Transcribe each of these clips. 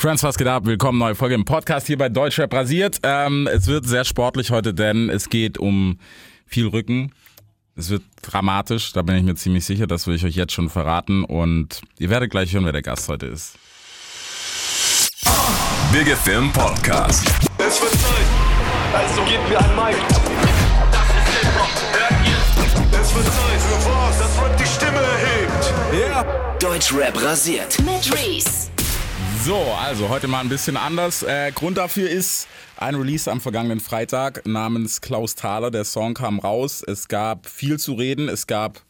Friends, was geht ab? Willkommen, neue Folge im Podcast hier bei Deutschrap rasiert. Ähm, es wird sehr sportlich heute, denn es geht um viel Rücken. Es wird dramatisch, da bin ich mir ziemlich sicher, das will ich euch jetzt schon verraten und ihr werdet gleich hören, wer der Gast heute ist. Big Film Podcast. Es wird Zeit, also gebt mir ein Mic. Das ist Hip-Hop, hört ihr? Es wird Zeit für was, das Rap die Stimme erhebt. Yeah. Deutschrap rasiert. Mit Reese. So, also heute mal ein bisschen anders. Äh, Grund dafür ist ein Release am vergangenen Freitag namens Klaus Thaler. Der Song kam raus. Es gab viel zu reden. Es gab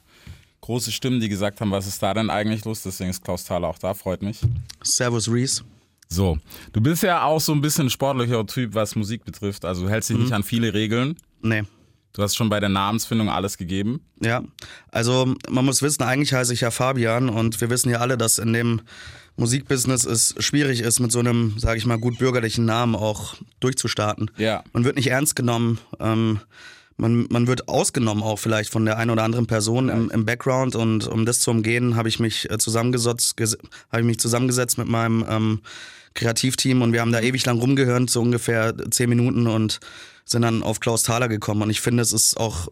große Stimmen, die gesagt haben, was ist da denn eigentlich los? Deswegen ist Klaus Thaler auch da, freut mich. Servus Reese. So, du bist ja auch so ein bisschen ein sportlicher Typ, was Musik betrifft. Also du hältst dich nicht an viele Regeln. Nee. Du hast schon bei der Namensfindung alles gegeben. Ja, also man muss wissen, eigentlich heiße ich ja Fabian und wir wissen ja alle, dass in dem Musikbusiness es schwierig ist, mit so einem, sage ich mal, gut bürgerlichen Namen auch durchzustarten. Ja. Man wird nicht ernst genommen. Ähm, man, man wird ausgenommen auch vielleicht von der einen oder anderen Person im, im Background und um das zu umgehen, habe ich mich äh, zusammengesetzt, habe ich mich zusammengesetzt mit meinem ähm, Kreativteam und wir haben da ewig lang rumgehört, so ungefähr zehn Minuten und sind dann auf Klaus Thaler gekommen und ich finde, es ist auch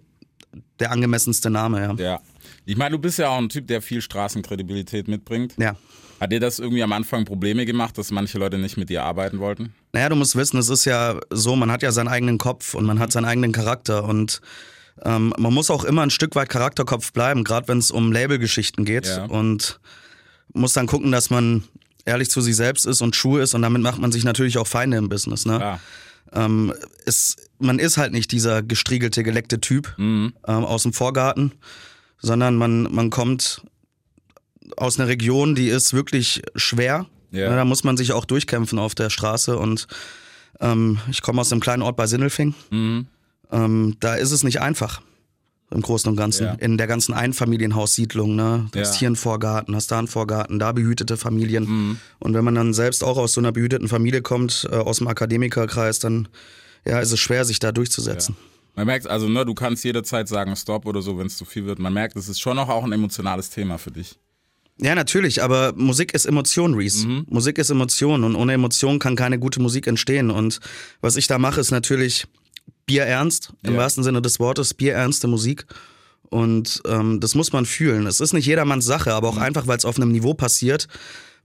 der angemessenste Name, ja. Ja. Ich meine, du bist ja auch ein Typ, der viel Straßenkredibilität mitbringt. Ja. Hat dir das irgendwie am Anfang Probleme gemacht, dass manche Leute nicht mit dir arbeiten wollten? Naja, du musst wissen, es ist ja so, man hat ja seinen eigenen Kopf und man hat seinen eigenen Charakter und ähm, man muss auch immer ein Stück weit Charakterkopf bleiben, gerade wenn es um Labelgeschichten geht Ja. und muss dann gucken, dass man ehrlich zu sich selbst ist und Schuhe ist und damit macht man sich natürlich auch Feinde im Business. Ne? Ja. Ähm, es, man ist halt nicht dieser gestriegelte, geleckte Typ Mhm. ähm, aus dem Vorgarten, sondern man, man kommt aus einer Region, die ist wirklich schwer. Ja. Da muss man sich auch durchkämpfen auf der Straße und ähm, ich komme aus einem kleinen Ort bei Sindelfing. Mhm. Ähm, da ist es nicht einfach. Im Großen und Ganzen. Ja. In der ganzen Einfamilienhaussiedlung, ne? Du Ja. hast hier einen Vorgarten, hast da einen Vorgarten, da behütete Familien. Mhm. Und wenn man dann selbst auch aus so einer behüteten Familie kommt, äh, aus dem Akademikerkreis, dann ja, ist es schwer, sich da durchzusetzen. Man merkt also, ne, du kannst jederzeit sagen Stopp oder so, wenn es zu viel wird. Man merkt, es ist schon noch auch ein emotionales Thema für dich. Ja, natürlich, aber Musik ist Emotion, Reese. Musik ist Emotion und ohne Emotion kann keine gute Musik entstehen. Und was ich da mache, ist natürlich bierernst, im Ja. wahrsten Sinne des Wortes, bierernste Musik. Und ähm, das muss man fühlen. Es ist nicht jedermanns Sache, aber auch einfach, weil es auf einem Niveau passiert,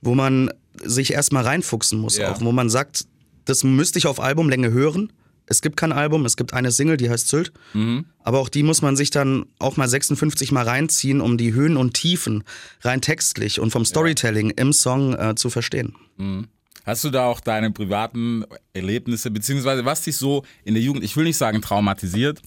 wo man sich erstmal reinfuchsen muss, Ja. auch wo man sagt, das müsste ich auf Albumlänge hören. Es gibt kein Album, es gibt eine Single, die heißt Sylt. Aber auch die muss man sich dann auch mal 56 Mal reinziehen, um die Höhen und Tiefen rein textlich und vom Storytelling im Song äh, zu verstehen. Hast du da auch deine privaten Erlebnisse, beziehungsweise was dich so in der Jugend, ich will nicht sagen traumatisiert,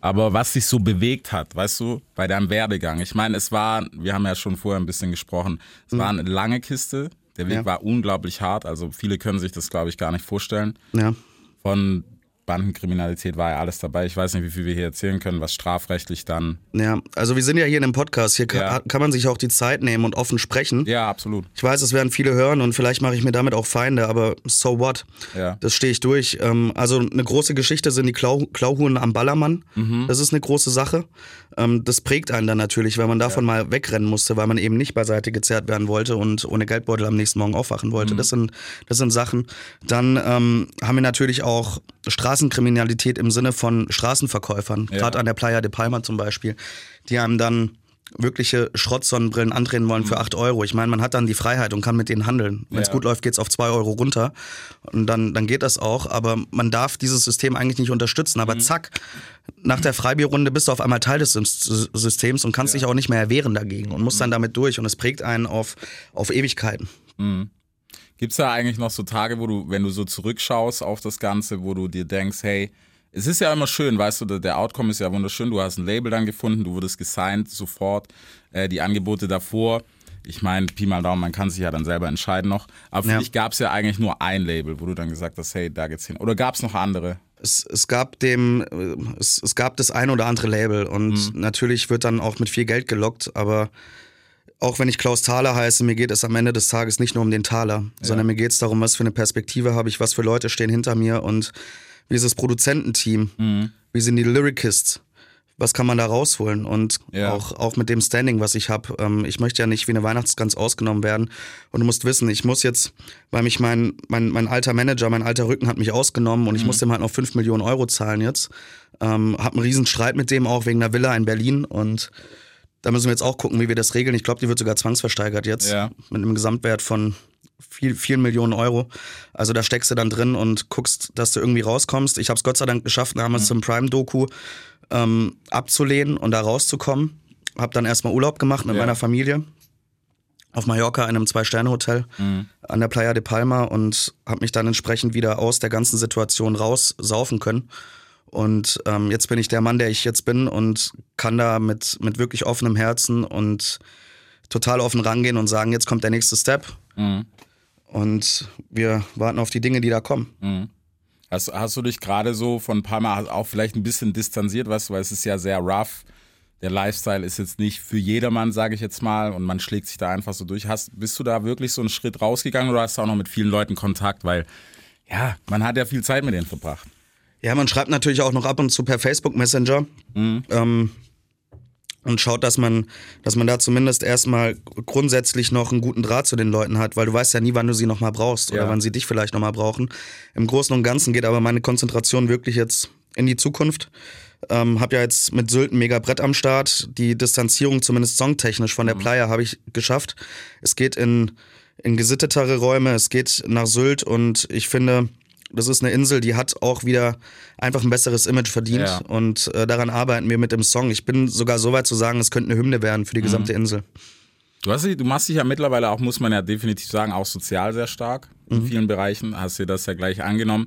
aber was dich so bewegt hat, weißt du, bei deinem Werdegang? Ich meine, es war, wir haben ja schon vorher ein bisschen gesprochen, es war eine lange Kiste, der Weg Ja. war unglaublich hart, also viele können sich das, glaube ich, gar nicht vorstellen. Ja. Von Bandenkriminalität war ja alles dabei. Ich weiß nicht, wie viel wir hier erzählen können, was strafrechtlich dann. Ja, also wir sind ja hier in einem Podcast. Hier Ja. kann, kann man sich auch die Zeit nehmen und offen sprechen. Ja, absolut. Ich weiß, es werden viele hören und vielleicht mache ich mir damit auch Feinde, aber so what? Ja. Das stehe ich durch. Ähm, also eine große Geschichte sind die Klau Klauhuren am Ballermann. Mhm. Das ist eine große Sache. Ähm, das prägt einen dann natürlich, weil man davon mal wegrennen musste, weil man eben nicht beiseite gezerrt werden wollte und ohne Geldbeutel am nächsten Morgen aufwachen Mhm. wollte. Das, sind, das sind Sachen. Dann ähm, haben wir natürlich auch Straßenkriminalität im Sinne von Straßenverkäufern, Ja. gerade an der Playa de Palma zum Beispiel, die einem dann wirkliche Schrottsonnenbrillen andrehen wollen für 8 Euro. Ich meine, man hat dann die Freiheit und kann mit denen handeln. Wenn es Ja. gut läuft, geht's auf 2 Euro runter. Und dann, dann geht das auch. Aber man darf dieses System eigentlich nicht unterstützen. Aber zack, nach der Freibierrunde bist du auf einmal Teil des Sys- Systems und kannst dich auch nicht mehr erwehren dagegen und musst dann damit durch. Und es prägt einen auf, auf Ewigkeiten. Gibt es da eigentlich noch so Tage, wo du, wenn du so zurückschaust auf das Ganze, wo du dir denkst, hey, es ist ja immer schön, weißt du, der- Outcome ist ja wunderschön, du hast ein Label dann gefunden, du wurdest gesigned sofort, äh, die Angebote davor. Ich meine, Pi mal Daumen, man kann sich ja dann selber entscheiden noch. Aber für Ja. dich gab es ja eigentlich nur ein Label, wo du dann gesagt hast, hey, da geht's hin. Oder gab es noch andere? es, es gab dem, es, es gab das ein oder andere Label und natürlich wird dann auch mit viel Geld gelockt, aber auch wenn ich Klaus Thaler heiße, mir geht es am Ende des Tages nicht nur um den Taler, sondern mir geht es darum, was für eine Perspektive habe ich, was für Leute stehen hinter mir und wie ist das Produzententeam, wie sind die Lyrikists, was kann man da rausholen? Und Ja. auch, auch mit dem Standing, was ich habe. Ähm, ich möchte ja nicht wie eine Weihnachtsgans ausgenommen werden. Und du musst wissen, ich muss jetzt, weil mich mein, mein, mein alter Manager, mein alter Rücken hat mich ausgenommen und ich muss dem halt noch 5 Millionen Euro zahlen jetzt. Ähm, hab einen riesen Streit mit dem auch wegen einer Villa in Berlin und da müssen wir jetzt auch gucken, wie wir das regeln. Ich glaube, die wird sogar zwangsversteigert jetzt Ja. mit einem Gesamtwert von viel, vielen Millionen Euro. Also da steckst du dann drin und guckst, dass du irgendwie rauskommst. Ich habe es Gott sei Dank geschafft, damals zum Prime-Doku ähm, abzulehnen und da rauszukommen. Hab dann erstmal Urlaub gemacht mit Ja. meiner Familie auf Mallorca in einem Zwei-Sterne-Hotel an der Playa de Palma und habe mich dann entsprechend wieder aus der ganzen Situation raussaufen können. Und ähm, jetzt bin ich der Mann, der ich jetzt bin und kann da mit, mit wirklich offenem Herzen und total offen rangehen und sagen, jetzt kommt der nächste Step. Und wir warten auf die Dinge, die da kommen. Hast, hast du dich gerade so von ein paar Mal auch vielleicht ein bisschen distanziert, weißt du, weil es ist ja sehr rough. Der Lifestyle ist jetzt nicht für jedermann, sage ich jetzt mal, und man schlägt sich da einfach so durch. Hast, bist du da wirklich so einen Schritt rausgegangen oder hast du auch noch mit vielen Leuten Kontakt? Weil, ja, man hat ja viel Zeit mit denen verbracht. Ja, man schreibt natürlich auch noch ab und zu per Facebook Messenger. Ähm, und schaut, dass man, dass man da zumindest erstmal grundsätzlich noch einen guten Draht zu den Leuten hat, weil du weißt ja nie, wann du sie nochmal brauchst oder Ja. wann sie dich vielleicht nochmal brauchen. Im Großen und Ganzen geht aber meine Konzentration wirklich jetzt in die Zukunft. Ähm, hab ja jetzt mit Sylt ein mega Brett am Start. Die Distanzierung, zumindest songtechnisch von der Playa, habe ich geschafft. Es geht in, in gesittetere Räume, es geht nach Sylt und ich finde, das ist eine Insel, die hat auch wieder einfach ein besseres Image verdient Ja. und äh, daran arbeiten wir mit dem Song. Ich bin sogar so weit zu sagen, es könnte eine Hymne werden für die gesamte Insel. Du, hast, du machst dich ja mittlerweile auch, muss man ja definitiv sagen, auch sozial sehr stark in vielen Bereichen. Hast dir das ja gleich angenommen.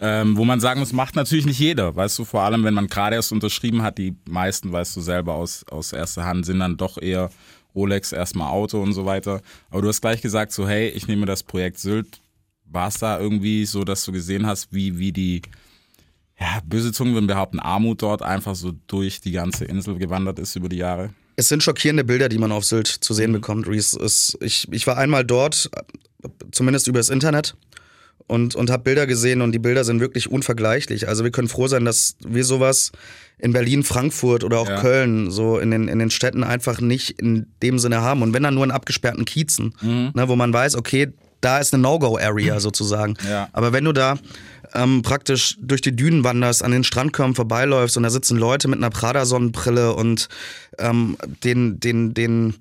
Ähm, wo man sagen muss, macht natürlich nicht jeder. Weißt du, vor allem, wenn man gerade erst unterschrieben hat, die meisten, weißt du selber aus, aus erster Hand, sind dann doch eher Rolex, erstmal Auto und so weiter. Aber du hast gleich gesagt, so, hey, ich nehme das Projekt Sylt. War es da irgendwie so, dass du gesehen hast, wie, wie die, ja, böse Zungen würden behaupten, Armut dort einfach so durch die ganze Insel gewandert ist über die Jahre? Es sind schockierende Bilder, die man auf Sylt zu sehen bekommt, Reese. Es, ich, ich war einmal dort, zumindest übers Internet, und, und habe Bilder gesehen und die Bilder sind wirklich unvergleichlich. Also wir können froh sein, dass wir sowas in Berlin, Frankfurt oder auch Ja. Köln, so in den, in den Städten einfach nicht in dem Sinne haben. Und wenn dann nur in abgesperrten Kiezen, ne, wo man weiß, okay, da ist eine No-Go-Area sozusagen. Ja. Aber wenn du da ähm, praktisch durch die Dünen wanderst, an den Strandkörben vorbeiläufst und da sitzen Leute mit einer Prada-Sonnenbrille und ähm, den, den, den,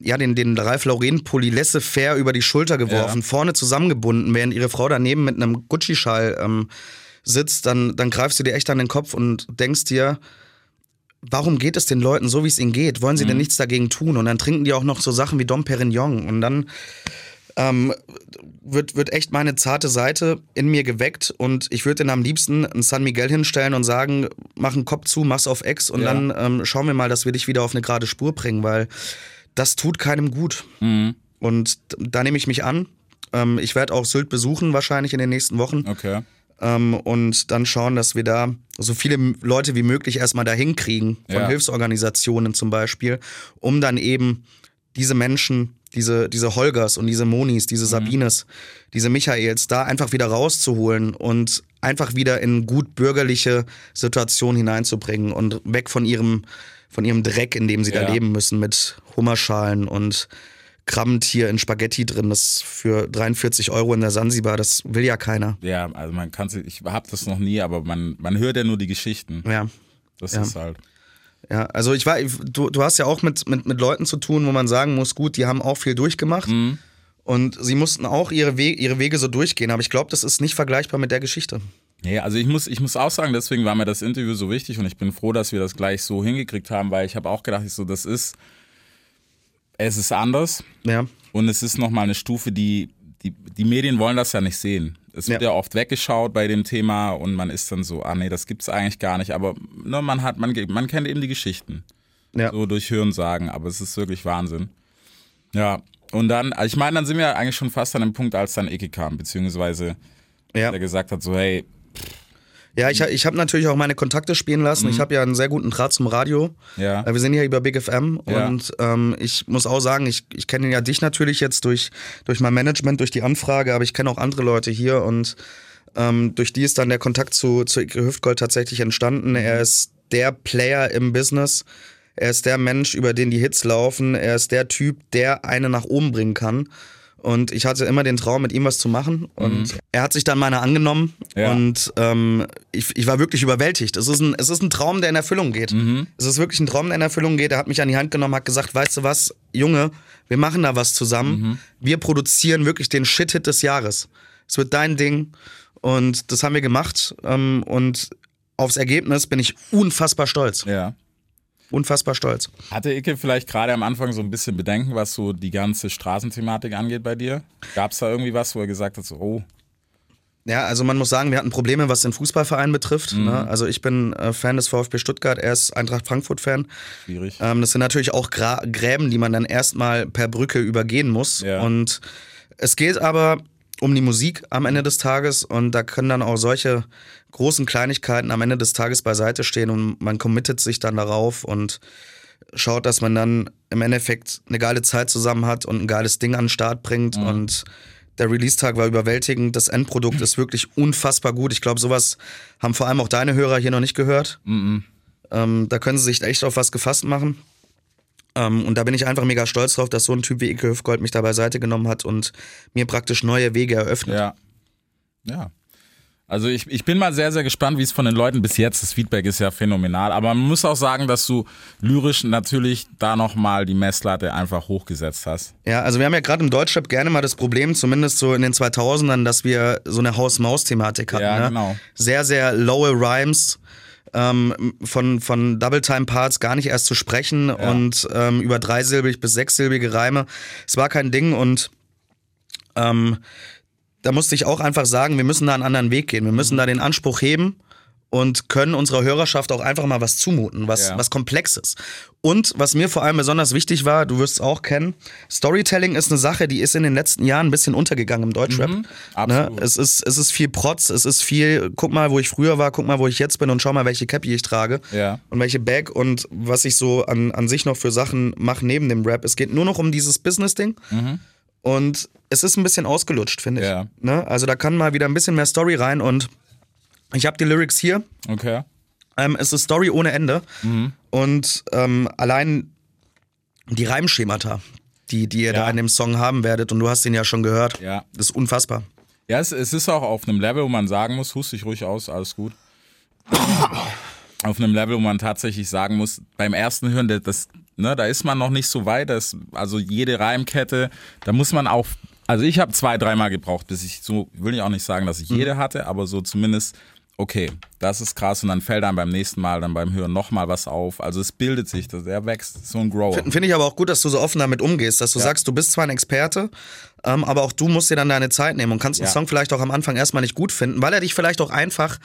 ja, den, den Ralph Lauren-Pulli laissez-faire über die Schulter geworfen, Ja. vorne zusammengebunden, während ihre Frau daneben mit einem Gucci-Schal ähm, sitzt, dann, dann greifst du dir echt an den Kopf und denkst dir, warum geht es den Leuten so, wie es ihnen geht? Wollen sie denn nichts dagegen tun? Und dann trinken die auch noch so Sachen wie Dom Perignon und dann ähm, wird, wird echt meine zarte Seite in mir geweckt und ich würde dann am liebsten ein San Miguel hinstellen und sagen, mach einen Kopf zu, mach's auf Ex und Ja. dann ähm, schauen wir mal, dass wir dich wieder auf eine gerade Spur bringen, weil das tut keinem gut. Und da nehme ich mich an. Ähm, ich werde auch Sylt besuchen, wahrscheinlich in den nächsten Wochen. Okay. Ähm, und dann schauen, dass wir da so viele Leute wie möglich erstmal dahin kriegen, von Ja. Hilfsorganisationen zum Beispiel, um dann eben diese Menschen, diese, diese Holgers und diese Monis, diese Sabines, diese Michaels da einfach wieder rauszuholen und einfach wieder in gut bürgerliche Situation hineinzubringen und weg von ihrem, von ihrem Dreck, in dem sie Ja. da leben müssen, mit Hummerschalen und Krabbentier in Spaghetti drin, das für 43 Euro in der Sansibar, das will ja keiner. Ja, also man kann sich, ich hab das noch nie, aber man, man hört ja nur die Geschichten. Ja. Das Ja. ist halt. Ja, also ich war, du, du hast ja auch mit, mit, mit Leuten zu tun, wo man sagen muss, gut, die haben auch viel durchgemacht. Und sie mussten auch ihre, We ihre Wege so durchgehen. Aber ich glaube, das ist nicht vergleichbar mit der Geschichte. Nee, also ich muss, ich muss auch sagen, deswegen war mir das Interview so wichtig und ich bin froh, dass wir das gleich so hingekriegt haben, weil ich habe auch gedacht, ich so, das ist, es ist anders Ja. und es ist nochmal eine Stufe, die, die, die Medien wollen das ja nicht sehen. Es wird Ja. ja oft weggeschaut bei dem Thema und man ist dann so, ah nee, das gibt's eigentlich gar nicht, aber ne, man hat, man, man kennt eben die Geschichten. Ja. So durch Hörensagen, aber es ist wirklich Wahnsinn. Ja, und dann, ich meine, dann sind wir eigentlich schon fast an dem Punkt, als dann Icke kam, beziehungsweise Ja. der gesagt hat, so hey, Ja, ich, ich habe natürlich auch meine Kontakte spielen lassen. Ich habe ja einen sehr guten Draht zum Radio. Ja. Äh, Wir sind hier über Big FM Ja. und ähm, ich muss auch sagen, ich, ich kenne ja dich natürlich jetzt durch, durch mein Management, durch die Anfrage, aber ich kenne auch andere Leute hier und ähm, durch die ist dann der Kontakt zu, zu Icke Hüftgold tatsächlich entstanden. Er ist der Player im Business. Er ist der Mensch, über den die Hits laufen. Er ist der Typ, der eine nach oben bringen kann. Und ich hatte immer den Traum, mit ihm was zu machen. Und er hat sich dann meiner angenommen. Ja. Und ähm, ich, ich war wirklich überwältigt. Es ist, ein, es ist ein Traum, der in Erfüllung geht. Es ist wirklich ein Traum, der in Erfüllung geht. Er hat mich an die Hand genommen, hat gesagt, weißt du was, Junge, wir machen da was zusammen. Wir produzieren wirklich den Shit-Hit des Jahres. Es wird dein Ding. Und das haben wir gemacht. Ähm, und aufs Ergebnis bin ich unfassbar stolz. Ja. Unfassbar stolz. Hatte Icke vielleicht gerade am Anfang so ein bisschen Bedenken, was so die ganze Straßenthematik angeht bei dir? Gab es da irgendwie was, wo er gesagt hat, so, oh, Ja, also man muss sagen, wir hatten Probleme, was den Fußballverein betrifft. Ne? Also ich bin äh, Fan des VfB Stuttgart, er ist Eintracht Frankfurt-Fan. schwierig? Ähm, das sind natürlich auch Gra Gräben, die man dann erstmal per Brücke übergehen muss. Ja. Und es geht aber um die Musik am Ende des Tages und da können dann auch solche großen Kleinigkeiten am Ende des Tages beiseite stehen und man committet sich dann darauf und schaut, dass man dann im Endeffekt eine geile Zeit zusammen hat und ein geiles Ding an den Start bringt und der Release-Tag war überwältigend. Das Endprodukt ist wirklich unfassbar gut. Ich glaube, sowas haben vor allem auch deine Hörer hier noch nicht gehört. Ähm, da können sie sich echt auf was gefasst machen. Ähm, und da bin ich einfach mega stolz drauf, dass so ein Typ wie Ike Hüfgold mich da beiseite genommen hat und mir praktisch neue Wege eröffnet. Ja. Ja. Also ich, ich bin mal sehr, sehr gespannt, wie es von den Leuten bis jetzt, das Feedback ist ja phänomenal, aber man muss auch sagen, dass du lyrisch natürlich da nochmal die Messlatte einfach hochgesetzt hast. Ja, also wir haben ja gerade im Deutschrap gerne mal das Problem, zumindest so in den 2000ern, dass wir so eine Haus-Maus-Thematik hatten. Ja, ne? genau. Sehr, sehr lowe Rhymes. Ähm, von, von Double-Time-Parts gar nicht erst zu sprechen und ähm, über dreisilbig bis sechssilbige Reime. Es war kein Ding und ähm, da musste ich auch einfach sagen, wir müssen da einen anderen Weg gehen. Wir müssen Mhm. da den Anspruch heben und können unserer Hörerschaft auch einfach mal was zumuten, was, Ja. was Komplexes. Und was mir vor allem besonders wichtig war, du wirst es auch kennen, Storytelling ist eine Sache, die ist in den letzten Jahren ein bisschen untergegangen im Deutschrap. Mhm. ne? absolut. Es, ist, es ist viel Protz, es ist viel, guck mal, wo ich früher war, guck mal, wo ich jetzt bin und schau mal, welche Cappy ich trage Ja. und welche Bag und was ich so an, an sich noch für Sachen mache neben dem Rap. Es geht nur noch um dieses Business-Ding. Und es ist ein bisschen ausgelutscht, finde ich. Ja. Ne? Also da kann mal wieder ein bisschen mehr Story rein und ich habe die Lyrics hier. Okay. Ähm, es ist Story ohne Ende. Mhm. Und ähm, allein die Reimschemata, die, die ihr da Ja. in dem Song haben werdet, und du hast ihn ja schon gehört, Ja. ist unfassbar. Ja, es, es ist auch auf einem Level, wo man sagen muss, hust dich ruhig aus, alles gut. auf einem Level, wo man tatsächlich sagen muss, beim ersten Hören, das- das, ne, da ist man noch nicht so weit, das, also jede Reimkette, da muss man auch, also ich habe zwei, dreimal gebraucht, bis ich so, will ich auch nicht sagen, dass ich jede hatte, aber so zumindest, okay, das ist krass und dann fällt einem beim nächsten Mal, dann beim Hören nochmal was auf, also es bildet sich, das, er wächst, so ein Grower. Finde ich aber auch gut, dass du so offen damit umgehst, dass du sagst, du bist zwar ein Experte, ähm, aber auch du musst dir dann deine Zeit nehmen und kannst einen Ja. Song vielleicht auch am Anfang erstmal nicht gut finden, weil er dich vielleicht auch einfach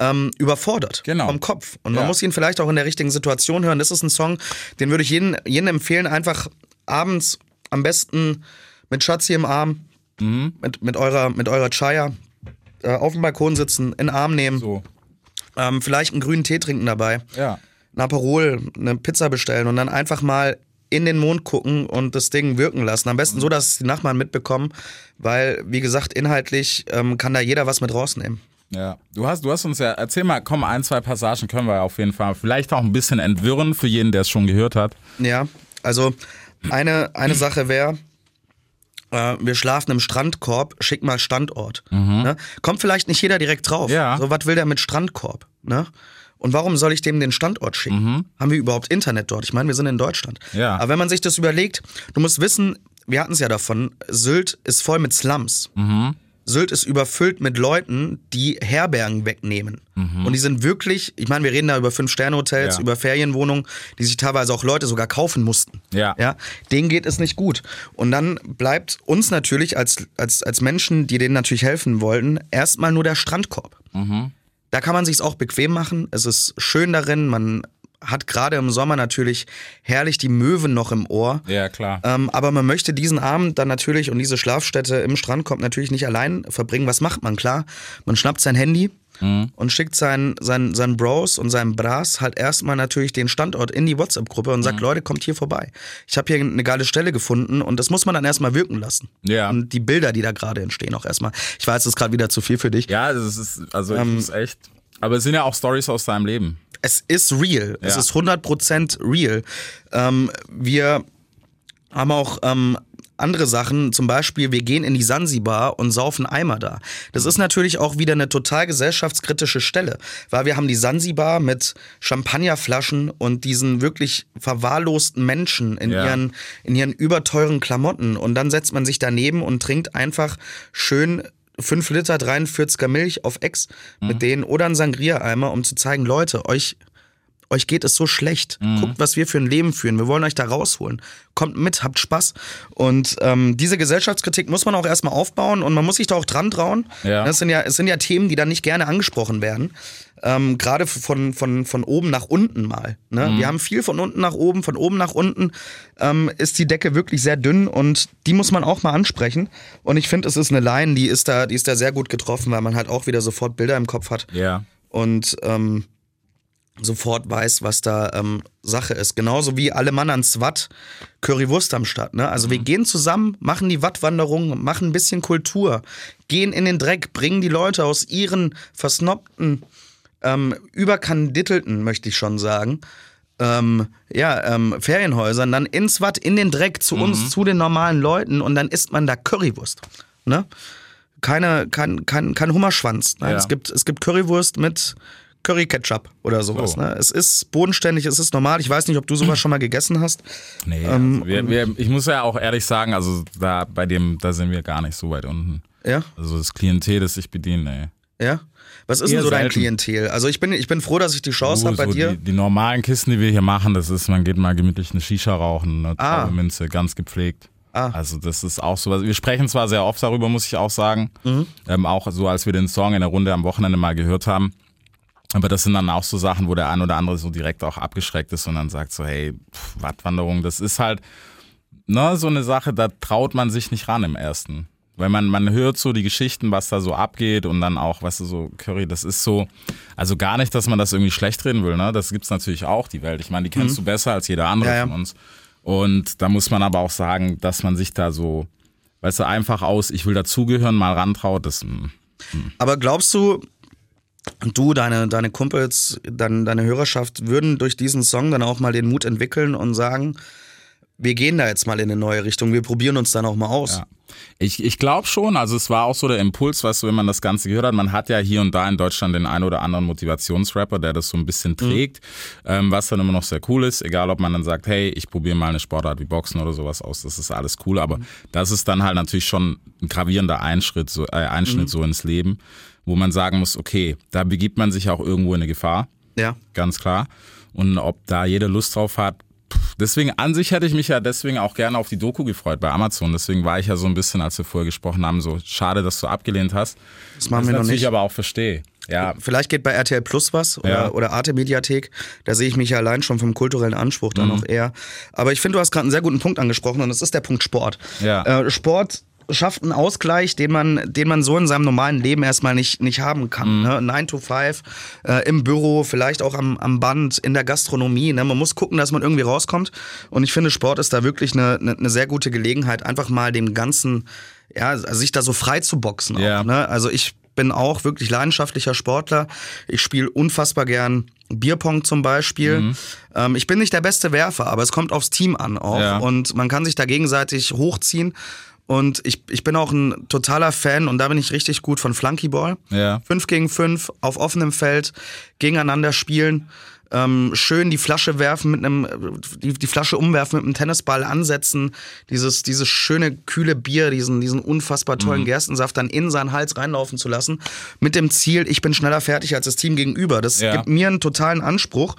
ähm, überfordert Genau. vom Kopf. Und man Ja. muss ihn vielleicht auch in der richtigen Situation hören. Das ist ein Song, den würde ich jedem, jedem empfehlen, einfach abends am besten mit Schatzi im Arm, Mhm. mit, mit eurer, mit eurer Chaya äh, auf dem Balkon sitzen, in den Arm nehmen, So, ähm, vielleicht einen grünen Tee trinken dabei ja. ein Aperol, eine Pizza bestellen und dann einfach mal in den Mond gucken und das Ding wirken lassen. Am besten so, dass die Nachbarn mitbekommen, weil, wie gesagt, inhaltlich ähm, kann da jeder was mit rausnehmen. Ja, du hast, du hast uns ja, erzähl mal, komm, ein, zwei Passagen können wir ja auf jeden Fall vielleicht auch ein bisschen entwirren für jeden, der es schon gehört hat. Ja, also eine, eine Sache wäre, äh, wir schlafen im Strandkorb, schick mal Standort. Ne? Kommt vielleicht nicht jeder direkt drauf. Mhm. Ja. So, was will der mit Strandkorb? Ne? Und warum soll ich dem den Standort schicken? Haben wir überhaupt Internet dort? Ich meine, wir sind in Deutschland. Mhm. Ja. Aber wenn man sich das überlegt, du musst wissen, wir hatten es ja davon, Sylt ist voll mit Slums. Mhm. Sylt ist überfüllt mit Leuten, die Herbergen wegnehmen. Und die sind wirklich, ich meine, wir reden da über Fünf-Sterne-Hotels, Mhm. Ja. über Ferienwohnungen, die sich teilweise auch Leute sogar kaufen mussten. Ja. Ja, denen geht es nicht gut. Und dann bleibt uns natürlich als, als, als Menschen, die denen natürlich helfen wollten, erstmal nur der Strandkorb. Da kann man sich's auch bequem machen. Es ist schön darin. Man hat gerade im Sommer natürlich herrlich die Möwen noch im Ohr. Ja, klar. Ähm, aber man möchte diesen Abend dann natürlich und diese Schlafstätte im Strandkorb natürlich nicht allein verbringen. Was macht man? Klar, man schnappt sein Handy und schickt seinen, seinen, seinen Bros und seinen Bras halt erstmal natürlich den Standort in die WhatsApp-Gruppe und sagt, Leute, kommt hier vorbei. Ich habe hier eine geile Stelle gefunden und das muss man dann erstmal wirken lassen. Ja. Und die Bilder, die da gerade entstehen, auch erstmal. Ich weiß, das ist gerade wieder zu viel für dich. Ja, das ist, also ich muss echt. Aber es sind ja auch Stories aus deinem Leben. Es ist real. Es Ja. ist 100% real. Ähm, wir haben auch ähm, andere Sachen, zum Beispiel, wir gehen in die Sansibar und saufen Eimer da. Das ist natürlich auch wieder eine total gesellschaftskritische Stelle, weil wir haben die Sansibar mit Champagnerflaschen und diesen wirklich verwahrlosten Menschen in, Ja. ihren, in ihren überteuren Klamotten und dann setzt man sich daneben und trinkt einfach schön 5 Liter 43er Milch auf Ex mit denen oder einen Sangria-Eimer, um zu zeigen, Leute, euch euch geht es so schlecht. Guckt, was wir für ein Leben führen. Wir wollen euch da rausholen. Kommt mit, habt Spaß. Und ähm, diese Gesellschaftskritik muss man auch erstmal aufbauen und man muss sich da auch dran trauen. Ja. Das sind ja, es sind ja Themen, die dann nicht gerne angesprochen werden. Ähm, Gerade von, von, von oben nach unten mal. Ne? Wir haben viel von unten nach oben, von oben nach unten ähm, ist die Decke wirklich sehr dünn und die muss man auch mal ansprechen. Und ich finde, es ist eine Line, die ist da, die ist da sehr gut getroffen, weil man halt auch wieder sofort Bilder im Kopf hat Ja. und ähm, sofort weiß, was da ähm, Sache ist. Genauso wie alle Mann ans Watt, Currywurst am Start. Ne? Also wir gehen zusammen, machen die Wattwanderung, machen ein bisschen Kultur, gehen in den Dreck, bringen die Leute aus ihren versnobten, ähm, überkandiddelten, möchte ich schon sagen, ähm, ja, ähm, Ferienhäusern dann ins Watt, in den Dreck zu uns, zu den normalen Leuten und dann isst man da Currywurst. Ne? Keine, kein, kein, kein Hummerschwanz. Nein, Ja. es, gibt, es gibt Currywurst mit Curry Ketchup oder sowas. So. Ne? Es ist bodenständig, es ist normal. Ich weiß nicht, ob du sowas schon mal gegessen hast. Nee, Ähm, also wir, wir, ich muss ja auch ehrlich sagen, also da bei dem, da sind wir gar nicht so weit unten. Ja, Also das Klientel, das ich bediene, ey. ja. Was ist denn Eher so dein selten. Klientel? Also ich bin, ich bin froh, dass ich die Chance habe bei so dir. Die, die normalen Kisten, die wir hier machen, das ist, man geht mal gemütlich eine Shisha rauchen, eine ah. Münze, ganz gepflegt. Ah. Also das ist auch so, wir sprechen zwar sehr oft darüber, muss ich auch sagen, Mhm. ähm, auch so als wir den Song in der Runde am Wochenende mal gehört haben, aber das sind dann auch so Sachen, wo der ein oder andere so direkt auch abgeschreckt ist und dann sagt so, hey, Wattwanderung, das ist halt ne, so eine Sache, da traut man sich nicht ran im ersten. Weil man, man hört so die Geschichten, was da so abgeht und dann auch, weißt du, so Curry, das ist so, also gar nicht, dass man das irgendwie schlecht reden will, ne? Das gibt's natürlich auch, die Welt. Ich meine, die kennst du besser als jeder andere Mhm. Ja, ja. von uns. Und da muss man aber auch sagen, dass man sich da so, weißt du, einfach aus, ich will dazugehören, mal rantraut, das, mm, Aber glaubst du, du, deine, deine Kumpels, dein, deine Hörerschaft würden durch diesen Song dann auch mal den Mut entwickeln und sagen, wir gehen da jetzt mal in eine neue Richtung, wir probieren uns dann auch mal aus. Ja. Ich, ich glaube schon, also es war auch so der Impuls, weißt du, wenn man das Ganze gehört hat, man hat ja hier und da in Deutschland den einen oder anderen Motivationsrapper, der das so ein bisschen trägt, ähm, was dann immer noch sehr cool ist, egal ob man dann sagt, hey, ich probiere mal eine Sportart wie Boxen oder sowas aus, das ist alles cool, aber das ist dann halt natürlich schon ein gravierender Einschritt, so, äh, Einschnitt so ins Leben, wo man sagen muss, okay, da begibt man sich auch irgendwo in eine Gefahr, Ja. ganz klar. Und ob da jeder Lust drauf hat, deswegen an sich hätte ich mich ja deswegen auch gerne auf die Doku gefreut bei Amazon. Deswegen war ich ja so ein bisschen, als wir vorher gesprochen haben, so schade, dass du abgelehnt hast. Das machen Was wir ich noch nicht. aber auch verstehe. Ja, Vielleicht geht bei RTL Plus was oder, Ja. oder Arte Mediathek. Da sehe ich mich ja allein schon vom kulturellen Anspruch Mhm. dann auch eher. Aber ich finde, du hast gerade einen sehr guten Punkt angesprochen und das ist der Punkt Sport. Ja. Äh, Sport schafft einen Ausgleich, den man, den man so in seinem normalen Leben erstmal nicht, nicht haben kann. Mhm. Ne? 9 to 5, äh, im Büro, vielleicht auch am, am Band, in der Gastronomie. Ne? Man muss gucken, dass man irgendwie rauskommt. Und ich finde, Sport ist da wirklich eine, eine, eine sehr gute Gelegenheit, einfach mal dem Ganzen, ja, sich da so frei zu boxen. Auch, Ja. ne? Also ich bin auch wirklich leidenschaftlicher Sportler. Ich spiele unfassbar gern Bierpong zum Beispiel. Mhm. Ähm, ich bin nicht der beste Werfer, aber es kommt aufs Team an auch. Ja. Und man kann sich da gegenseitig hochziehen. Und ich, ich bin auch ein totaler Fan und da bin ich richtig gut von Flunkyball. Ja. Fünf gegen fünf auf offenem Feld gegeneinander spielen. Ähm, schön die Flasche werfen mit einem, die, die Flasche umwerfen mit einem Tennisball ansetzen, dieses, dieses schöne kühle Bier, diesen, diesen unfassbar Mhm. tollen Gerstensaft dann in seinen Hals reinlaufen zu lassen, mit dem Ziel, ich bin schneller fertig als das Team gegenüber. Das Ja. gibt mir einen totalen Anspruch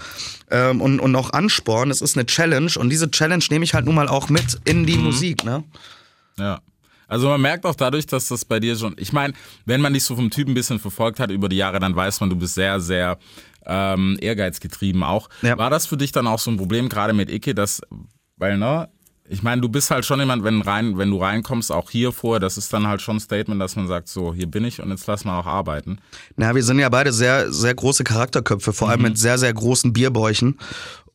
ähm, und, und auch Ansporn. Es ist eine Challenge und diese Challenge nehme ich halt nun mal auch mit in Mhm. die Musik. Ne? Ja. Also man merkt auch dadurch, dass das bei dir schon, ich meine, wenn man dich so vom Typ ein bisschen verfolgt hat über die Jahre, dann weiß man, du bist sehr, sehr ähm, ehrgeizgetrieben auch. Ja. War das für dich dann auch so ein Problem, gerade mit Icke, dass, weil, ne, ich meine, du bist halt schon jemand, wenn, rein, wenn du reinkommst, auch hier vorher, das ist dann halt schon ein Statement, dass man sagt, so, hier bin ich und jetzt lass mal auch arbeiten. Na, wir sind ja beide sehr, sehr große Charakterköpfe, vor allem mit sehr, sehr großen Bierbäuchen.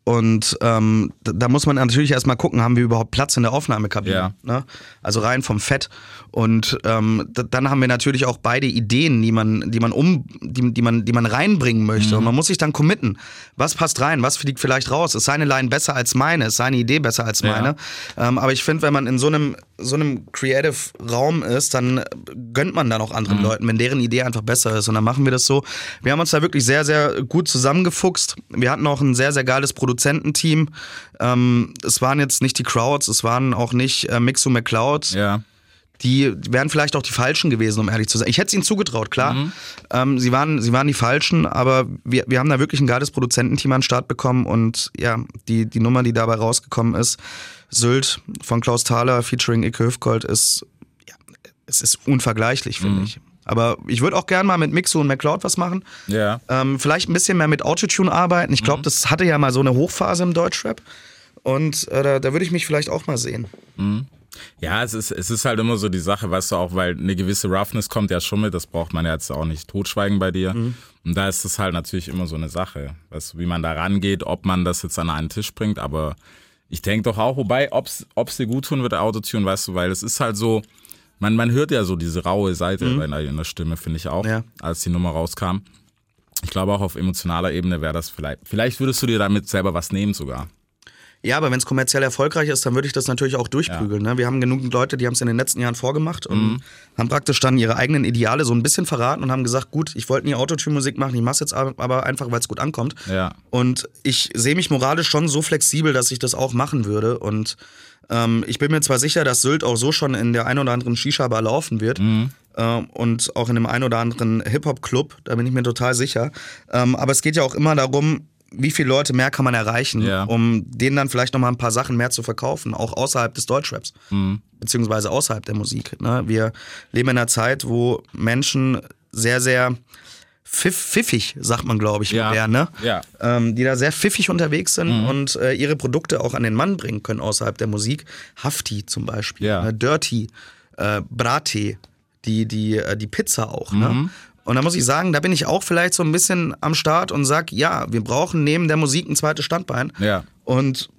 Und ähm, da, da muss man natürlich erstmal gucken, haben wir überhaupt Platz in der Aufnahmekabine? Ja. Ne? Also rein vom Fett. Und ähm, dann haben wir natürlich auch beide Ideen, die man, die man um, die, die man, die man reinbringen möchte. Und man muss sich dann committen. Was passt rein? Was fliegt vielleicht raus? Ist seine Line besser als meine? Ist seine Idee besser als Ja. meine? Ähm, aber ich finde, wenn man in so einem, so einem Creative Raum ist, dann gönnt man dann auch anderen Leuten, wenn deren Idee einfach besser ist. Und dann machen wir das so. Wir haben uns da wirklich sehr, sehr gut zusammengefuchst. Wir hatten auch ein sehr, sehr geiles Produzententeam. Ähm, es waren jetzt nicht die Crowds, es waren auch nicht äh, Mixo McCloud. Ja. Die wären vielleicht auch die Falschen gewesen, um ehrlich zu sein. Ich hätte es ihnen zugetraut, klar. Ähm, sie, waren, sie waren die Falschen, aber wir, wir haben da wirklich ein geiles Produzententeam an den Start bekommen und ja, die, die Nummer, die dabei rausgekommen ist, Sylt von Klaus Thaler featuring Icke Hüfgold ist, es ist unvergleichlich, finde ich. Aber ich würde auch gern mal mit Mixo und McCloud was machen. Ja. Ähm, vielleicht ein bisschen mehr mit Autotune arbeiten. Ich glaube, das hatte ja mal so eine Hochphase im Deutschrap. Und äh, da, da würde ich mich vielleicht auch mal sehen. Ja, es ist, es ist halt immer so die Sache, weißt du, auch weil eine gewisse Roughness kommt ja schon mit, das braucht man ja jetzt auch nicht totschweigen bei dir. Und da ist es halt natürlich immer so eine Sache, weißt du, wie man da rangeht, ob man das jetzt an einen Tisch bringt, aber ich denke doch auch, wobei, ob es dir gut tun wird, Autotune, weißt du, weil es ist halt so, man, man hört ja so diese raue Seite bei einer- in der Stimme, finde ich auch, Ja. als die Nummer rauskam. Ich glaube auch auf emotionaler Ebene wäre das vielleicht, vielleicht würdest du dir damit selber was nehmen sogar. Ja, aber wenn es kommerziell erfolgreich ist, dann würde ich das natürlich auch durchprügeln. Ne? Wir haben genügend Leute, die haben es in den letzten Jahren vorgemacht und haben praktisch dann ihre eigenen Ideale so ein bisschen verraten und haben gesagt, gut, ich wollte nie Autotune-Musik machen, ich mache jetzt aber einfach, weil es gut ankommt. Ja. Und ich sehe mich moralisch schon so flexibel, dass ich das auch machen würde. Und ähm, ich bin mir zwar sicher, dass Sylt auch so schon in der ein oder anderen Shisha-Bar laufen wird. Ähm, und auch in dem ein oder anderen Hip-Hop-Club, da bin ich mir total sicher. Ähm, aber es geht ja auch immer darum, wie viele Leute mehr kann man erreichen, Ja. um denen dann vielleicht nochmal ein paar Sachen mehr zu verkaufen, auch außerhalb des Deutschraps, beziehungsweise außerhalb der Musik. Ne? Wir leben in einer Zeit, wo Menschen sehr, sehr pfiff, pfiffig, sagt man, glaube ich, Ja. modern, ne? Ja. ähm, die da sehr pfiffig unterwegs sind und äh, ihre Produkte auch an den Mann bringen können außerhalb der Musik. Hafti zum Beispiel, Ja. ne? Dirty, äh, Brate, die, die, äh, die Pizza auch. Ne? Und da muss ich sagen, da bin ich auch vielleicht so ein bisschen am Start und sag, ja, wir brauchen neben der Musik ein zweites Standbein. Ja. Und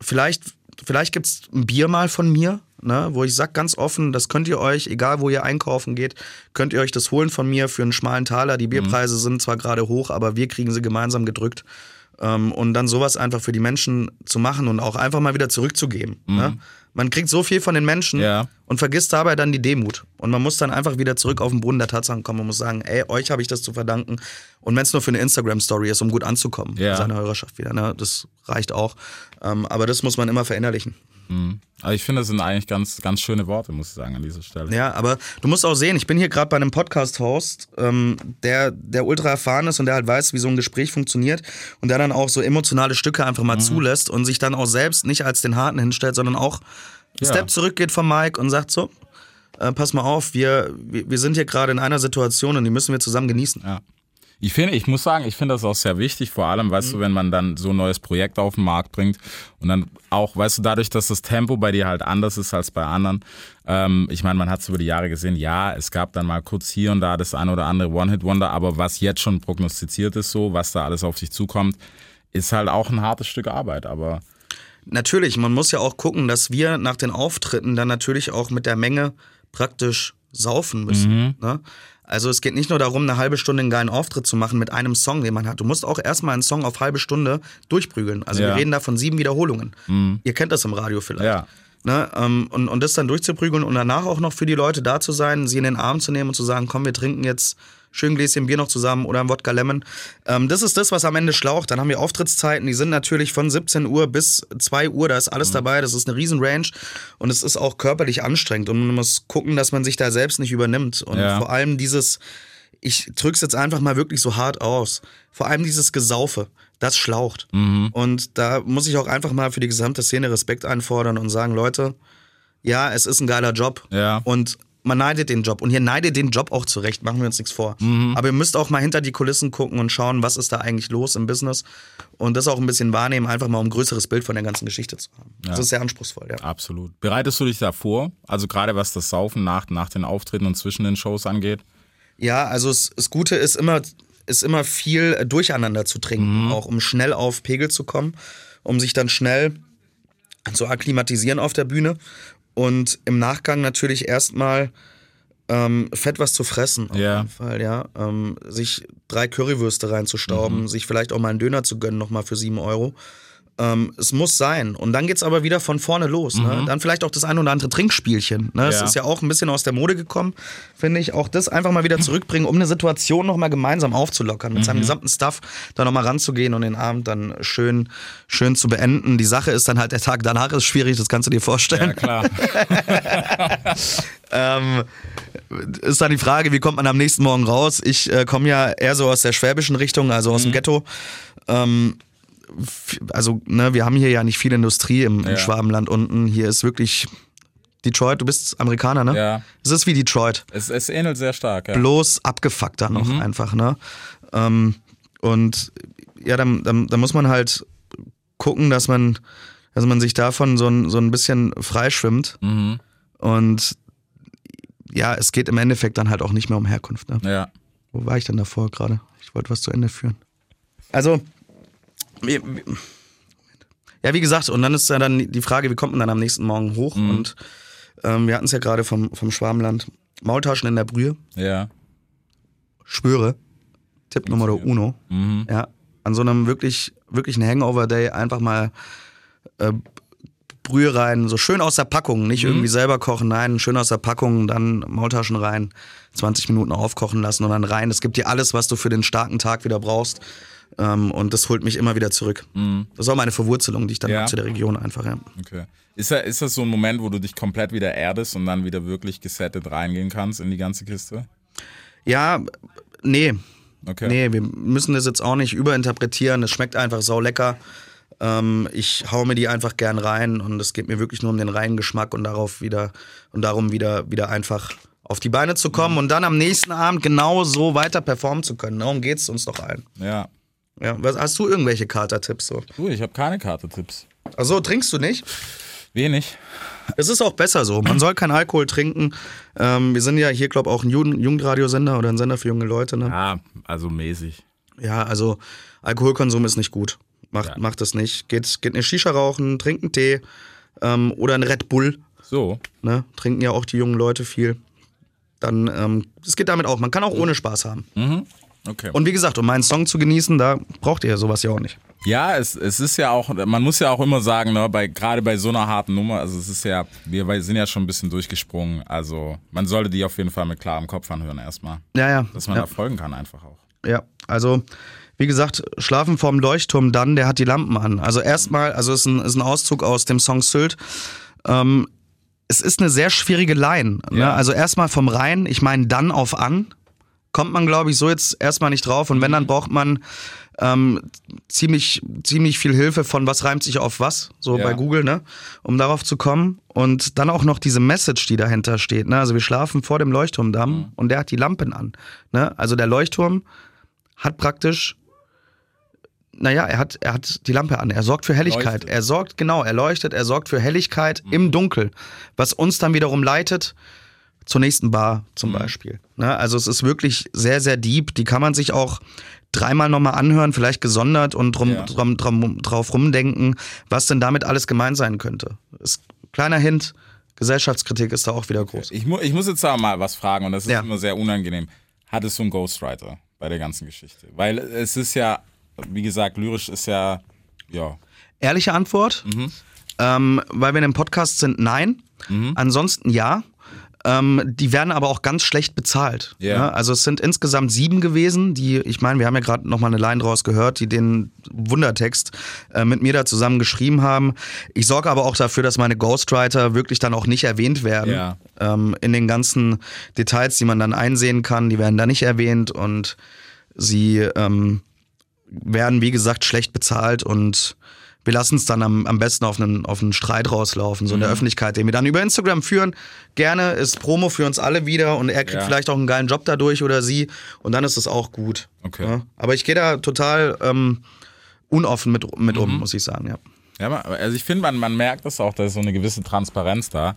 vielleicht, vielleicht gibt es ein Bier mal von mir, ne, wo ich sag ganz offen, das könnt ihr euch, egal wo ihr einkaufen geht, könnt ihr euch das holen von mir für einen schmalen Taler. Die Bierpreise sind zwar gerade hoch, aber wir kriegen sie gemeinsam gedrückt. Ähm, und dann sowas einfach für die Menschen zu machen und auch einfach mal wieder zurückzugeben. Ne? Man kriegt so viel von den Menschen Ja. und vergisst dabei dann die Demut. Und man muss dann einfach wieder zurück auf den Boden der Tatsachen kommen und muss sagen, ey, euch habe ich das zu verdanken. Und wenn es nur für eine Instagram-Story ist, um gut anzukommen, Ja. bei seiner Hörerschaft wieder, ne? das reicht auch. Ähm, aber das muss man immer verinnerlichen. Aber ich finde, das sind eigentlich ganz, ganz schöne Worte, muss ich sagen, an dieser Stelle. Ja, aber du musst auch sehen, ich bin hier gerade bei einem Podcast-Host, ähm, der, der ultra erfahren ist und der halt weiß, wie so ein Gespräch funktioniert und der dann auch so emotionale Stücke einfach mal zulässt und sich dann auch selbst nicht als den Harten hinstellt, sondern auch einen Ja. Step zurückgeht vom Mike und sagt so, äh, pass mal auf, wir, wir, wir sind hier gerade in einer Situation und die müssen wir zusammen genießen. Ja. Ich finde, ich muss sagen, ich finde das auch sehr wichtig, vor allem, weißt du, wenn man dann so ein neues Projekt auf den Markt bringt und dann auch, weißt du, dadurch, dass das Tempo bei dir halt anders ist als bei anderen. Ähm, ich meine, man hat es über die Jahre gesehen, ja, es gab dann mal kurz hier und da das ein oder andere One-Hit-Wonder, aber was jetzt schon prognostiziert ist, so, was da alles auf dich zukommt, ist halt auch ein hartes Stück Arbeit, aber Natürlich, man muss ja auch gucken, dass wir nach den Auftritten dann natürlich auch mit der Menge praktisch saufen müssen. Ne? Also es geht nicht nur darum, eine halbe Stunde einen geilen Auftritt zu machen mit einem Song, den man hat. Du musst auch erstmal einen Song auf halbe Stunde durchprügeln. Also Ja. wir reden da von sieben Wiederholungen. Ihr kennt das im Radio vielleicht. Ja. Ne? Ähm, und, und das dann durchzuprügeln und danach auch noch für die Leute da zu sein, sie in den Arm zu nehmen und zu sagen, komm, wir trinken jetzt schön Gläschen Bier noch zusammen oder ein Wodka Lemon. Ähm, das ist das, was am Ende schlaucht. Dann haben wir Auftrittszeiten, die sind natürlich von 17 Uhr bis 2 Uhr, da ist alles dabei, das ist eine riesen Range und es ist auch körperlich anstrengend und man muss gucken, dass man sich da selbst nicht übernimmt und Ja. vor allem dieses, ich drück's jetzt einfach mal wirklich so hart aus, vor allem dieses Gesaufe, das schlaucht. Und da muss ich auch einfach mal für die gesamte Szene Respekt einfordern und sagen, Leute, ja, es ist ein geiler Job. Ja. Und man neidet den Job. Und hier neidet den Job auch zurecht, machen wir uns nichts vor. Aber ihr müsst auch mal hinter die Kulissen gucken und schauen, was ist da eigentlich los im Business. Und das auch ein bisschen wahrnehmen, einfach mal um ein größeres Bild von der ganzen Geschichte zu haben. Das ist sehr anspruchsvoll, ja. absolut. Bereitest du dich da vor? Also gerade was das Saufen nach, nach den Auftritten und zwischen den Shows angeht? Ja, also es, das Gute ist immer, ist immer viel äh, durcheinander zu trinken, auch um schnell auf Pegel zu kommen, um sich dann schnell zu akklimatisieren auf der Bühne und im Nachgang natürlich erstmal ähm, fett was zu fressen. Auf Ja. jeden Fall, ja. Ähm, sich drei Currywürste reinzustauben, sich vielleicht auch mal einen Döner zu gönnen, nochmal für sieben Euro. Ähm, es muss sein. Und dann geht's aber wieder von vorne los. Ne? Dann vielleicht auch das ein oder andere Trinkspielchen. Ne? Das Ja. ist ja auch ein bisschen aus der Mode gekommen, finde ich. Auch das einfach mal wieder zurückbringen, um eine Situation nochmal gemeinsam aufzulockern, mit seinem gesamten Stuff da nochmal ranzugehen und den Abend dann schön, schön zu beenden. Die Sache ist dann halt, der Tag danach ist schwierig, das kannst du dir vorstellen. Ja, klar. Ähm, ist dann die Frage, wie kommt man am nächsten Morgen raus? Ich äh, komme ja eher so aus der schwäbischen Richtung, also aus dem Ghetto. Ähm, also, ne, wir haben hier ja nicht viel Industrie im, im Ja. Schwabenland unten. Hier ist wirklich Detroit, du bist Amerikaner, ne? Ja. Es ist wie Detroit. Es, es ähnelt sehr stark, ja. Bloß abgefuckter noch einfach, ne? Ähm, und ja, dann, dann, dann muss man halt gucken, dass man, dass man sich davon so ein, so ein bisschen freischwimmt. Mhm. Und ja, es geht im Endeffekt dann halt auch nicht mehr um Herkunft. Ne? Ja. Wo war ich denn davor gerade? Ich wollte was zu Ende führen. Also, wie- wie- ja, wie gesagt, und dann ist ja dann die Frage, wie kommt man dann am nächsten Morgen hoch? Und ähm, wir hatten es ja gerade vom, vom Schwabenland. Maultaschen in der Brühe, Ja. schwöre. Tipp Nummer uno. Mhm. Ja, an so einem wirklich, wirklich einen Hangover-Day einfach mal äh, Brühe rein, so schön aus der Packung, nicht irgendwie selber kochen, nein, schön aus der Packung, dann Maultaschen rein, 20 Minuten aufkochen lassen und dann rein. Es gibt dir alles, was du für den starken Tag wieder brauchst. Ähm, und das holt mich immer wieder zurück. Das ist auch meine Verwurzelung, die ich dann Ja. hab zu der Region einfach, ja. Okay. Ist, da, ist das so ein Moment, wo du dich komplett wieder erdest und dann wieder wirklich gesettet reingehen kannst in die ganze Kiste? Ja, nee, Okay. Nee, wir müssen das jetzt auch nicht überinterpretieren. Es schmeckt einfach sau lecker. Ähm, ich hau mir die einfach gern rein und es geht mir wirklich nur um den reinen Geschmack und darauf wieder und darum wieder wieder einfach auf die Beine zu kommen und dann am nächsten Abend genau so weiter performen zu können. Darum geht's uns doch allen. Ja. Ja, was, hast du irgendwelche Katertipps so? Du, ich habe keine Karte-Tipps. Also trinkst du nicht? Wenig. Es ist auch besser so. Man soll keinen Alkohol trinken. Ähm, wir sind ja hier, glaube ich, auch ein Jugend Jugendradiosender oder ein Sender für junge Leute. Ne? Ja, also mäßig. Ja, also Alkoholkonsum ist nicht gut. Macht, Ja. macht das nicht. Geht, geht eine Shisha rauchen, trinkt einen Tee ähm, oder einen Red Bull. So. Ne? Trinken ja auch die jungen Leute viel. Dann, ähm, es geht damit auch. Man kann auch ohne Spaß haben. Okay. Und wie gesagt, um meinen Song zu genießen, da braucht ihr sowas ja auch nicht. Ja, es, es ist ja auch, man muss ja auch immer sagen, ne, bei, gerade bei so einer harten Nummer, also es ist ja, wir sind ja schon ein bisschen durchgesprungen, also man sollte die auf jeden Fall mit klarem Kopf anhören erstmal, Ja, ja. dass man ja. da folgen kann einfach auch. Ja, also wie gesagt, Schlafen vorm Leuchtturm dann, der hat die Lampen an. Also erstmal, also ist ein, ist ein Auszug aus dem Song Sylt. Ähm, es ist eine sehr schwierige Line. Ne? Ja. Also erstmal vom Rein, ich meine dann auf an, kommt man glaube ich so jetzt erstmal nicht drauf. Und wenn, dann braucht man ähm, ziemlich, ziemlich viel Hilfe von was reimt sich auf was, so Ja. bei Google, ne? um darauf zu kommen. Und dann auch noch diese Message, die dahinter steht. Ne? Also wir schlafen vor dem Leuchtturmdamm und der hat die Lampen an. Ne? Also der Leuchtturm hat praktisch, naja, er hat, er hat die Lampe an. Er sorgt für Helligkeit. Leuchtet. Er sorgt, genau, er leuchtet, er sorgt für Helligkeit im Dunkel, was uns dann wiederum leitet zur nächsten Bar zum Beispiel. Ne? Also es ist wirklich sehr, sehr deep. Die kann man sich auch dreimal nochmal anhören, vielleicht gesondert und drum, Ja. drum, drum, drauf rumdenken, was denn damit alles gemeint sein könnte. Ist, kleiner Hint, Gesellschaftskritik ist da auch wieder groß. Ich, mu ich muss jetzt da mal was fragen und das ist Ja. immer sehr unangenehm. Hattest du einen Ghostwriter bei der ganzen Geschichte? Weil es ist ja, wie gesagt, lyrisch ist ja, ja, Ehrliche Antwort, Mhm. ähm, weil wir in einem Podcast sind, nein. Ansonsten ja. Ähm, die werden aber auch ganz schlecht bezahlt. Ja. Ja, also es sind insgesamt sieben gewesen, die, ich meine, wir haben ja gerade noch mal eine Line draus gehört, die den Wundertext äh, mit mir da zusammen geschrieben haben. Ich sorge aber auch dafür, dass meine Ghostwriter wirklich dann auch nicht erwähnt werden. Ja. Ähm, in den ganzen Details, die man dann einsehen kann, die werden da nicht erwähnt und sie ähm, werden, wie gesagt, schlecht bezahlt und wir lassen es dann am, am besten auf einen, auf einen Streit rauslaufen, so in Mhm. der Öffentlichkeit, den wir dann über Instagram führen. Gerne ist Promo für uns alle wieder und er kriegt Ja. vielleicht auch einen geilen Job dadurch oder sie und dann ist es auch gut. Okay. Ja? Aber ich gehe da total ähm, unoffen mit, mit Mhm. um, muss ich sagen, ja. Ja, also ich finde, man, man merkt das auch, da ist so eine gewisse Transparenz da,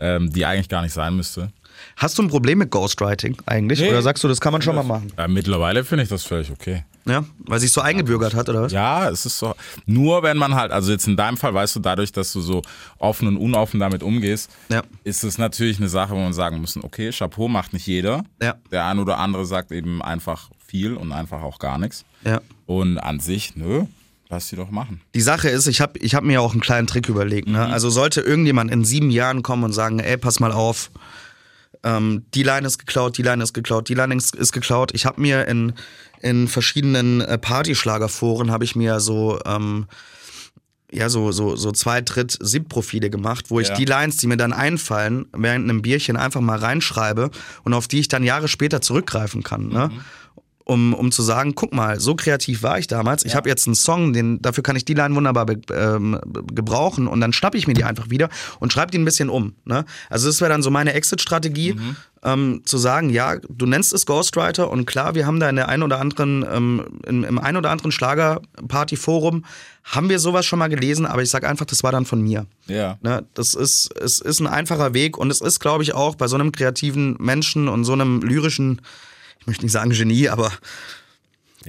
ähm, die eigentlich gar nicht sein müsste. Hast du ein Problem mit Ghostwriting eigentlich? Nee. Oder sagst du, das kann man schon mal machen? Ja, mittlerweile finde ich das völlig okay. Ja, weil sich so eingebürgert hat, oder was? Ja, es ist so. Nur wenn man halt, also jetzt in deinem Fall, weißt du, dadurch, dass du so offen und unoffen damit umgehst, Ja. ist es natürlich eine Sache, wo man sagen müssen, okay, Chapeau macht nicht jeder. Ja. Der ein oder andere sagt eben einfach viel und einfach auch gar nichts. Ja. Und an sich, nö, lass die doch machen. Die Sache ist, ich habe ich hab mir auch einen kleinen Trick überlegt. Ne? Also sollte irgendjemand in sieben Jahren kommen und sagen, ey, pass mal auf, ähm, die Line ist geklaut, die Line ist geklaut, die Line ist, ist geklaut. Ich habe mir in, in verschiedenen äh, Partyschlagerforen habe ich mir so ähm, ja so so so zwei Dritt Sieb Profile gemacht, wo ich Ja. die Lines, die mir dann einfallen, während einem Bierchen einfach mal reinschreibe und auf die ich dann Jahre später zurückgreifen kann. Ne? Um, um zu sagen, guck mal, so kreativ war ich damals. Ich habe jetzt einen Song, den, dafür kann ich die Line wunderbar be, ähm, gebrauchen und dann schnappe ich mir die einfach wieder und schreibe die ein bisschen um. Ne? Also das wäre dann so meine Exit-Strategie, ähm, zu sagen, ja, du nennst es Ghostwriter und klar, wir haben da in der ein oder anderen, ähm, im, im ein oder anderen Schlager-Party-Forum haben wir sowas schon mal gelesen, aber ich sag einfach, das war dann von mir. Ja. Ne, das ist, es ist ein einfacher Weg und es ist, glaube ich, auch bei so einem kreativen Menschen und so einem lyrischen, möchte nicht sagen Genie, aber Aber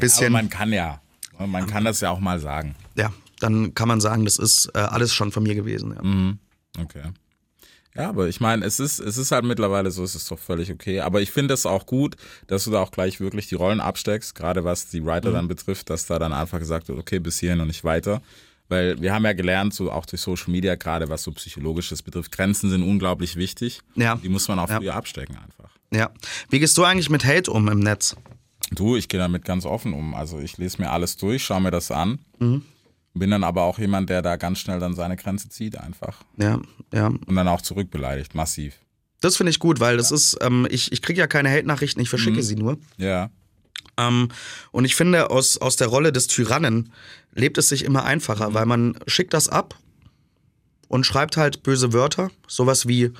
bisschen, man kann ja. Man kann das ja auch mal sagen. ja, dann kann man sagen, das ist äh, alles schon von mir gewesen. Ja. Okay. Ja, aber ich meine, es ist, es ist halt mittlerweile so, es ist doch völlig okay. Aber ich finde es auch gut, dass du da auch gleich wirklich die Rollen absteckst, gerade was die Writer dann betrifft, dass da dann einfach gesagt wird, okay, bis hierhin und nicht weiter. Weil wir haben ja gelernt, so auch durch Social Media, gerade was so psychologisches betrifft, Grenzen sind unglaublich wichtig. Ja. Die muss man auch Ja. früher abstecken einfach. Ja. Wie gehst du eigentlich mit Hate um im Netz? Du, ich gehe damit ganz offen um. Also ich lese mir alles durch, schaue mir das an. Bin dann aber auch jemand, der da ganz schnell dann seine Grenze zieht einfach. Ja, ja. Und dann auch zurückbeleidigt, massiv. Das finde ich gut, weil das ist, ähm, ich, ich kriege ja keine Hate-Nachrichten, ich verschicke sie nur. Ja. Ähm, und ich finde, aus, aus der Rolle des Tyrannen lebt es sich immer einfacher, weil man schickt das ab und schreibt halt böse Wörter, sowas wie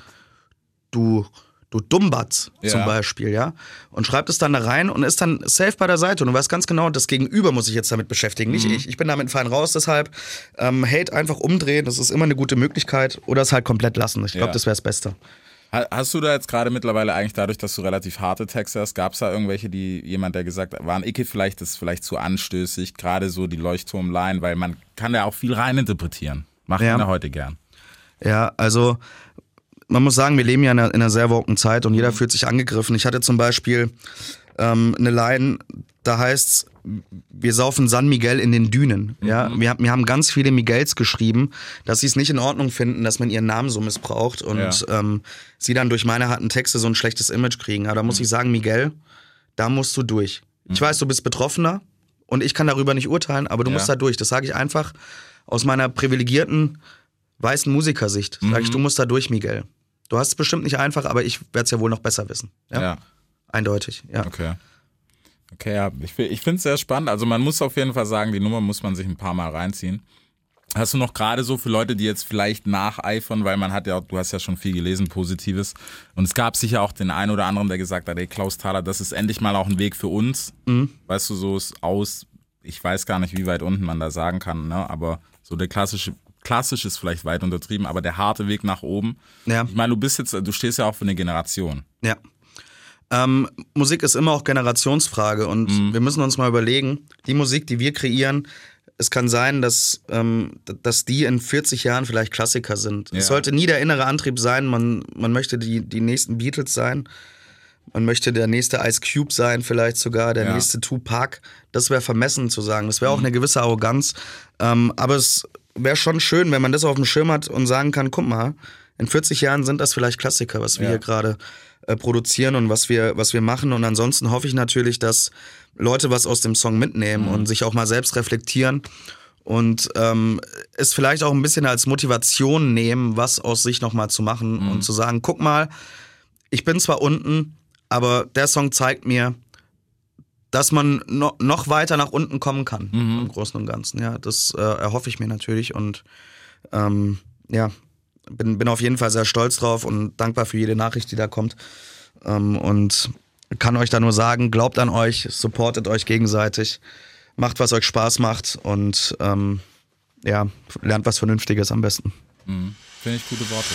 du, du Dummbatz Ja. zum Beispiel, ja, und schreibt es dann da rein und ist dann safe bei der Seite und du weißt ganz genau, das Gegenüber muss sich jetzt damit beschäftigen, nicht ich. Ich bin damit fein raus, deshalb ähm, Hate einfach umdrehen, das ist immer eine gute Möglichkeit oder es halt komplett lassen. Ich glaube, Ja. das wäre das Beste. Ha- Hast du da jetzt gerade mittlerweile eigentlich dadurch, dass du relativ harte Texte hast, gab es da irgendwelche, die jemand, der gesagt hat, waren Icke vielleicht, das ist vielleicht zu anstößig, gerade so die Leuchtturmline, weil man kann ja auch viel reininterpretieren. Macht Ja. ja heute gern. Ja, also man muss sagen, wir leben ja in einer, in einer sehr woken Zeit und jeder fühlt sich angegriffen. Ich hatte zum Beispiel ähm, eine Line, da heißt's, wir saufen San Miguel in den Dünen. Ja, wir, haben- mir haben ganz viele Miguels geschrieben, dass sie es nicht in Ordnung finden, dass man ihren Namen so missbraucht und Ja. ähm, sie dann durch meine harten Texte so ein schlechtes Image kriegen. Aber da muss ich sagen, Miguel, da musst du durch. Ich weiß, du bist Betroffener und ich kann darüber nicht urteilen, aber du Ja. musst da durch. Das sage ich einfach aus meiner privilegierten weißen Musikersicht. Sag ich, du musst da durch, Miguel. Du hast es bestimmt nicht einfach, aber ich werde es ja wohl noch besser wissen. Ja? Ja. Eindeutig, ja. Okay. Okay, ja, ich, ich finde es sehr spannend. Also man muss auf jeden Fall sagen, die Nummer muss man sich ein paar Mal reinziehen. Hast du noch gerade so für Leute, die jetzt vielleicht nacheifern, weil man hat ja, du hast ja schon viel gelesen, Positives. Und es gab sicher auch den einen oder anderen, der gesagt hat, ey, Klaus Thaler, das ist endlich mal auch ein Weg für uns. Weißt du, so ist aus, ich weiß gar nicht, wie weit unten man da sagen kann, ne? aber so der klassische, klassisch ist vielleicht weit untertrieben, aber der harte Weg nach oben. Ja. Ich meine, du bist jetzt, du stehst ja auch für eine Generation. Ja. Ähm, Musik ist immer auch Generationsfrage und Mhm. wir müssen uns mal überlegen, die Musik, die wir kreieren, es kann sein, dass, ähm, dass die in 40 Jahren vielleicht Klassiker sind. Ja. Es sollte nie der innere Antrieb sein, man, man möchte die, die nächsten Beatles sein, man möchte der nächste Ice Cube sein, vielleicht sogar der Ja. nächste Tupac. Das wäre vermessen zu sagen. Das wäre auch eine gewisse Arroganz. Ähm, aber es wäre schon schön, wenn man das auf dem Schirm hat und sagen kann, guck mal, in 40 Jahren sind das vielleicht Klassiker, was wir Ja. hier gerade äh, produzieren und was wir, was wir machen. Und ansonsten hoffe ich natürlich, dass Leute was aus dem Song mitnehmen und sich auch mal selbst reflektieren und ähm, es vielleicht auch ein bisschen als Motivation nehmen, was aus sich nochmal zu machen und zu sagen, guck mal, ich bin zwar unten, aber der Song zeigt mir, dass man no, noch weiter nach unten kommen kann im Großen und Ganzen. Ja, das äh, erhoffe ich mir natürlich und ähm, ja, bin, bin auf jeden Fall sehr stolz drauf und dankbar für jede Nachricht, die da kommt. Ähm, und kann euch da nur sagen, glaubt an euch, supportet euch gegenseitig, macht, was euch Spaß macht und ähm, ja, lernt was Vernünftiges am besten. Finde ich gute Worte.